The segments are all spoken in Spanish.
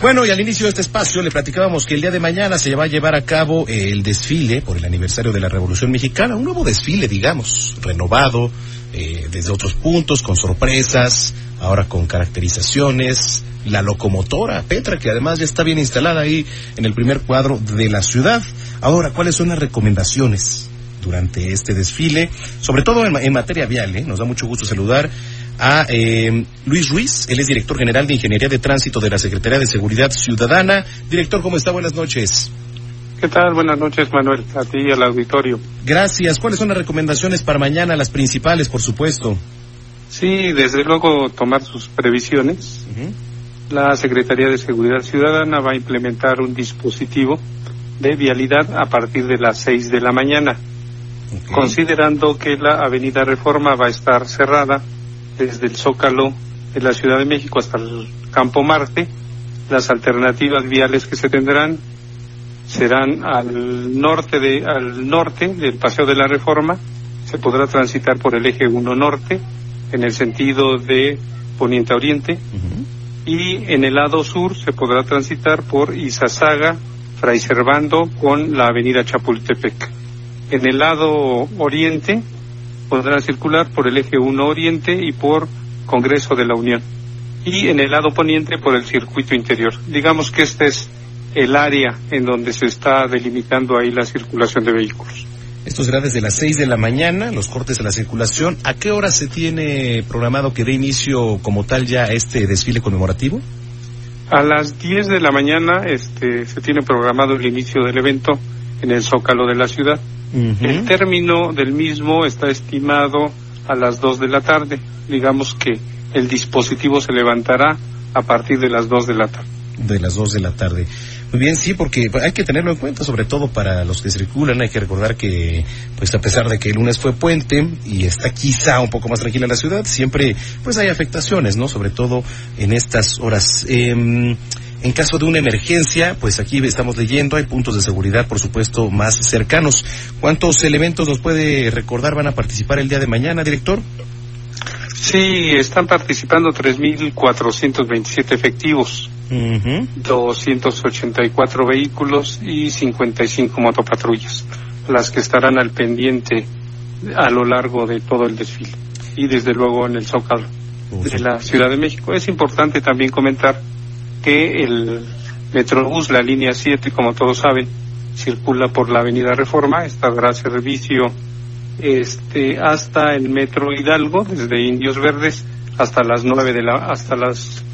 Bueno, y al inicio de este espacio le platicábamos que el día de mañana se va a llevar a cabo el desfile por el aniversario de la Revolución Mexicana, un nuevo desfile, digamos, renovado eh, desde otros puntos, con sorpresas, ahora con caracterizaciones, la locomotora Petra, que además ya está bien instalada ahí en el primer cuadro de la ciudad. Ahora, ¿cuáles son las recomendaciones durante este desfile? Sobre todo en, en materia vial, ¿eh? nos da mucho gusto saludar a eh, Luis Ruiz, él es director general de Ingeniería de Tránsito de la Secretaría de Seguridad Ciudadana. Director, ¿cómo está? Buenas noches. ¿Qué tal? Buenas noches, Manuel, a ti y al auditorio. Gracias. ¿Cuáles son las recomendaciones para mañana, las principales, por supuesto? Sí, desde luego tomar sus previsiones. La Secretaría de Seguridad Ciudadana va a implementar un dispositivo de vialidad a partir de las seis de la mañana, Ok. considerando que la Avenida Reforma va a estar cerrada desde el Zócalo de la Ciudad de México hasta el Campo Marte. Las alternativas viales que se tendrán serán al norte de al norte del Paseo de la Reforma. Se podrá transitar por el eje 1 norte en el sentido de poniente a oriente y en el lado sur se podrá transitar por Izazaga, Fray Servando con la avenida Chapultepec. En el lado oriente podrá circular por el eje 1 oriente y por Congreso de la Unión. Y en el lado poniente por el circuito interior. Digamos que este es el área en donde se está delimitando ahí la circulación de vehículos. Esto será desde las 6 de la mañana, los cortes de la circulación. ¿A qué hora se tiene programado que dé inicio como tal ya este desfile conmemorativo? A las 10 de la mañana este, se tiene programado el inicio del evento en el Zócalo de la ciudad. El término del mismo está estimado a las 2 de la tarde. Digamos que el dispositivo se levantará a partir de las 2 de la tarde. De las 2 de la tarde. Muy bien, sí, porque hay que tenerlo en cuenta, sobre todo para los que circulan. Hay que recordar que, pues a pesar de que el lunes fue puente y está quizá un poco más tranquila la ciudad, siempre pues hay afectaciones, ¿no? Sobre todo en estas horas. Em, en caso de una emergencia, pues aquí estamos leyendo, hay puntos de seguridad, por supuesto, más cercanos. ¿Cuántos elementos nos puede recordar van a participar el día de mañana, director? Sí, están participando 3.427 efectivos, Ujú. 284 vehículos y 55 motopatrullas, las que estarán al pendiente a lo largo de todo el desfile y desde luego en el Zócalo de la Ciudad de México. Es importante también comentar que el Metrobús, la línea 7, como todos saben, circula por la Avenida Reforma, estará a servicio este hasta el Metro Hidalgo, desde Indios Verdes hasta las nueve de la hasta las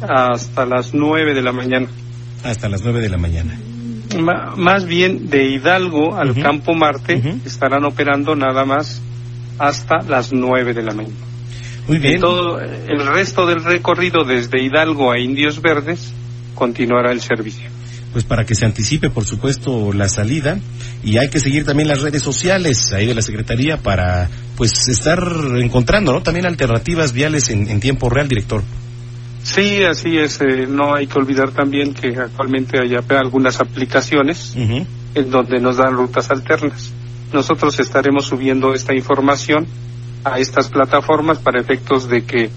hasta las nueve de la mañana. Hasta las 9 de la mañana. Ma- más bien de Hidalgo al. Campo Marte estarán operando nada más hasta las nueve de la mañana. Muy bien. En todo el resto del recorrido desde Hidalgo a Indios Verdes continuará el servicio. pues para que se anticipe, por supuesto, la salida. Y hay que seguir también las redes sociales ahí de la Secretaría para, pues, estar encontrando, ¿no? También alternativas viales en, en tiempo real, director. Sí, así es. eh, no hay que olvidar también que actualmente hay algunas aplicaciones en donde nos dan rutas alternas. Nosotros estaremos subiendo esta información a estas plataformas para efectos de que eh,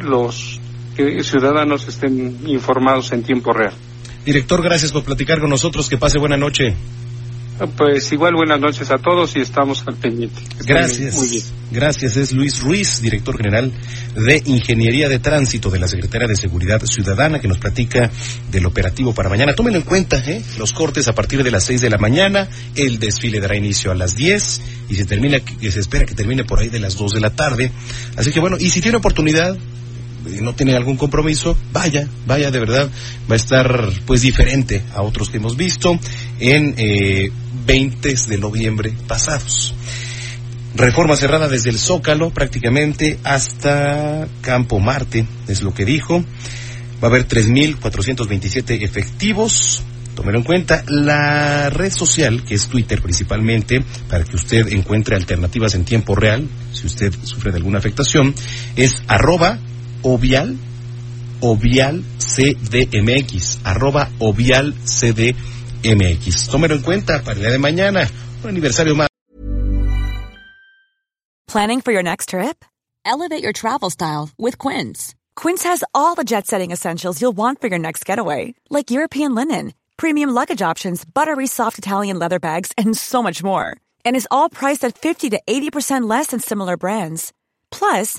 los eh, ciudadanos estén informados en tiempo real. Director, gracias por platicar con nosotros. Que pase buena noche. Pues igual buenas noches a todos y estamos al pendiente. Gracias. Muy bien. Gracias. Es Luis Ruiz, director general de Ingeniería de Tránsito de la Secretaría de Seguridad Ciudadana, que nos platica del operativo para mañana. Tómenlo en cuenta, ¿eh? Los cortes a partir de las 6 de la mañana, el desfile dará inicio a las 10 y se termina, se espera que termine por ahí de las 2 de la tarde. Así que bueno, y si tiene oportunidad, no tiene algún compromiso, vaya, vaya de verdad, va a estar pues diferente a otros que hemos visto en eh, 20 de noviembre pasados. Reforma cerrada desde el Zócalo prácticamente hasta Campo Marte, es lo que dijo. Va a haber 3.427 efectivos. Tómelo en cuenta. La red social, que es Twitter principalmente, para que usted encuentre alternativas en tiempo real, si usted sufre de alguna afectación, es arroba ovial, ovial CDMX, arroba ovial CDMX. Tómelo en cuenta para el día de mañana, un aniversario más. Planning for your next trip? Elevate your travel style with Quince. Quince has all the jet setting essentials you'll want for your next getaway, like European linen, premium luggage options, buttery soft Italian leather bags, and so much more. And is all priced at 50 to 80% less than similar brands. Plus,